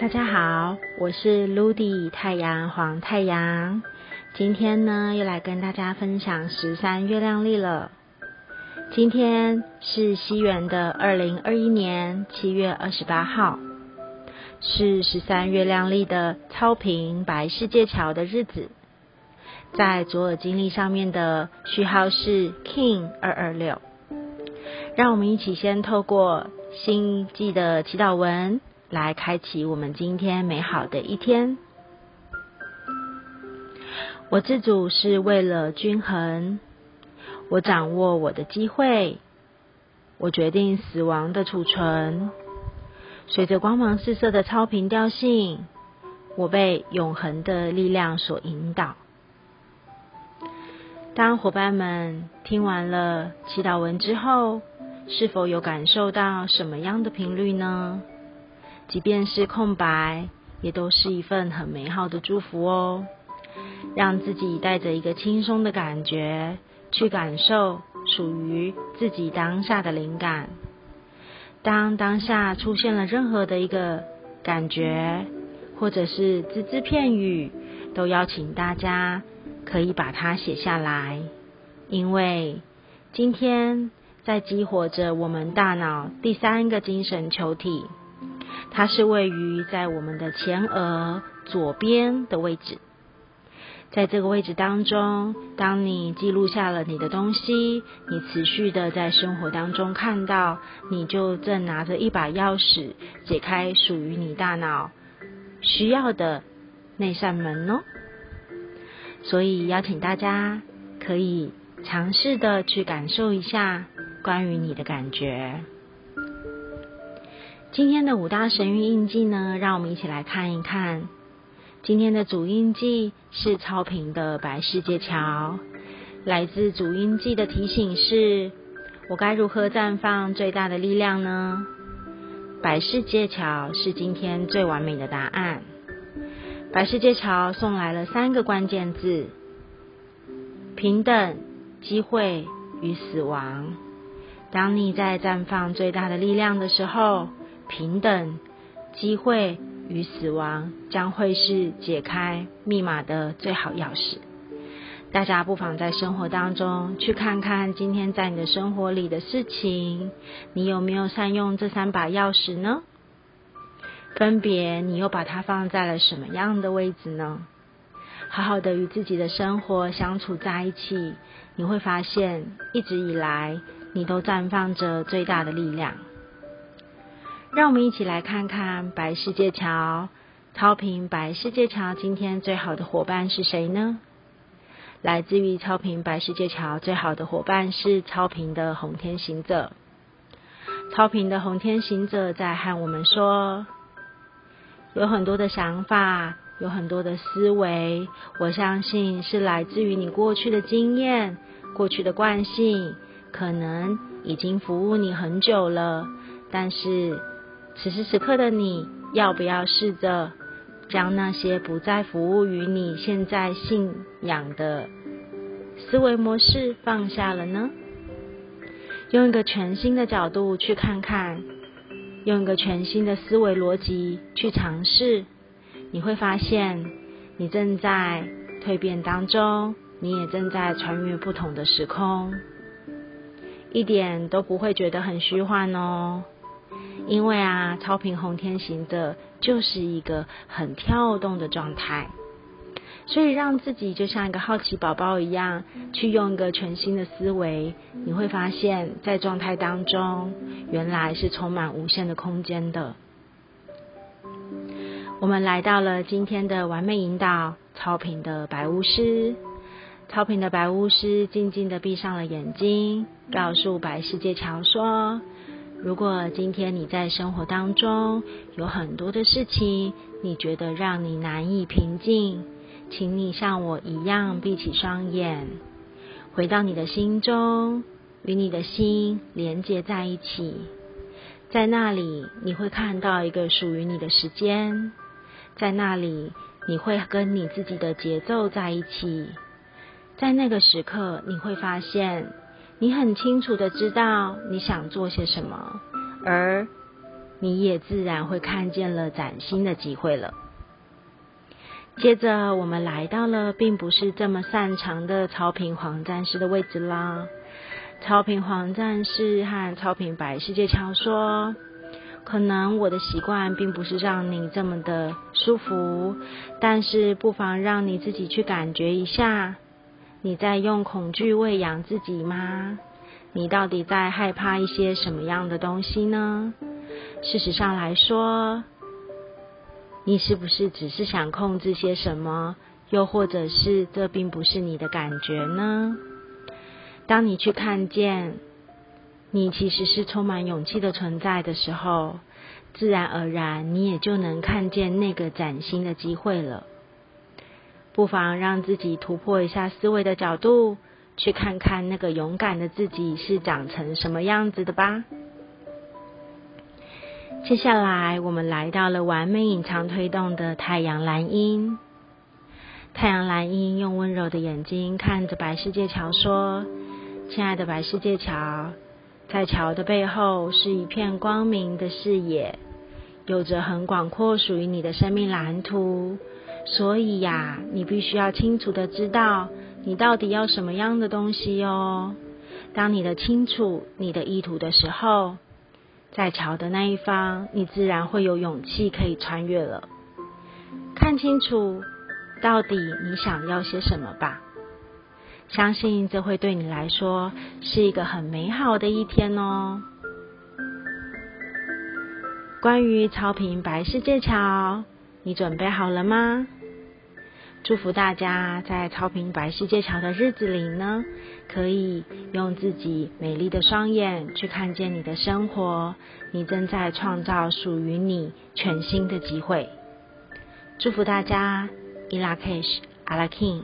大家好，我是 Ludy 太阳黄太阳，今天呢又来跟大家分享十三月亮历了。今天是西元的二零二一年七月二十八号，是十三月亮历的超频白世界桥的日子，在左耳经历上面的序号是 King 二二六。让我们一起先透过星际的祈祷文。来开启我们今天美好的一天。我自主是为了均衡，我掌握我的机会，我决定死亡的储存。随着光芒四射的超频调性，我被永恒的力量所引导。当伙伴们听完了祈祷文之后，是否有感受到什么样的频率呢？即便是空白，也都是一份很美好的祝福哦。让自己带着一个轻松的感觉，去感受属于自己当下的灵感。当当下出现了任何的一个感觉，或者是只字片语，都邀请大家可以把它写下来，因为今天在激活着我们大脑第三个精神球体。它是位于在我们的前额左边的位置，在这个位置当中，当你记录下了你的东西，你持续的在生活当中看到，你就正拿着一把钥匙，解开属于你大脑需要的那扇门哦。所以邀请大家可以尝试的去感受一下关于你的感觉。今天的五大神谕印记呢，让我们一起来看一看。今天的主印记是超频的白世界桥，来自主印记的提醒是：我该如何绽放最大的力量呢？白世界桥是今天最完美的答案。白世界桥送来了三个关键字：平等、机会与死亡。当你在绽放最大的力量的时候。平等、机会与死亡将会是解开密码的最好钥匙。大家不妨在生活当中去看看，今天在你的生活里的事情，你有没有善用这三把钥匙呢？分别，你又把它放在了什么样的位置呢？好好的与自己的生活相处在一起，你会发现，一直以来你都绽放着最大的力量。让我们一起来看看白世界桥，超频白世界桥今天最好的伙伴是谁呢？来自于超频白世界桥最好的伙伴是超频的红天行者。超频的红天行者在和我们说，有很多的想法，有很多的思维，我相信是来自于你过去的经验、过去的惯性，可能已经服务你很久了，但是。此时此刻的你，要不要试着将那些不再服务于你现在信仰的思维模式放下了呢？用一个全新的角度去看看，用一个全新的思维逻辑去尝试，你会发现你正在蜕变当中，你也正在穿越不同的时空，一点都不会觉得很虚幻哦。因为啊，超频红天行的就是一个很跳动的状态，所以让自己就像一个好奇宝宝一样，去用一个全新的思维，你会发现在状态当中，原来是充满无限的空间的。我们来到了今天的完美引导，超频的白巫师，超频的白巫师静静的闭上了眼睛，告诉白世界桥说。如果今天你在生活当中有很多的事情，你觉得让你难以平静，请你像我一样闭起双眼，回到你的心中，与你的心连接在一起。在那里，你会看到一个属于你的时间，在那里，你会跟你自己的节奏在一起。在那个时刻，你会发现。你很清楚的知道你想做些什么，而你也自然会看见了崭新的机会了。接着，我们来到了并不是这么擅长的超频黄战士的位置啦。超频黄战士和超频白世界桥说：“可能我的习惯并不是让你这么的舒服，但是不妨让你自己去感觉一下，你在用恐惧喂养自己吗？你到底在害怕一些什么样的东西呢？事实上来说。”你是不是只是想控制些什么？又或者是这并不是你的感觉呢？当你去看见你其实是充满勇气的存在的时候，自然而然你也就能看见那个崭新的机会了。不妨让自己突破一下思维的角度，去看看那个勇敢的自己是长成什么样子的吧。接下来，我们来到了完美隐藏推动的太阳蓝鹰。太阳蓝鹰用温柔的眼睛看着白世界桥，说：“亲爱的白世界桥，在桥的背后是一片光明的视野，有着很广阔属于你的生命蓝图。所以呀，你必须要清楚的知道，你到底要什么样的东西哦。当你的清楚你的意图的时候。”在桥的那一方，你自然会有勇气可以穿越了。看清楚，到底你想要些什么吧。相信这会对你来说是一个很美好的一天哦。关于超频白世界桥，你准备好了吗？祝福大家在超平白世界桥的日子里呢，可以用自己美丽的双眼去看见你的生活，你正在创造属于你全新的机会。祝福大家，伊拉克什阿拉 king。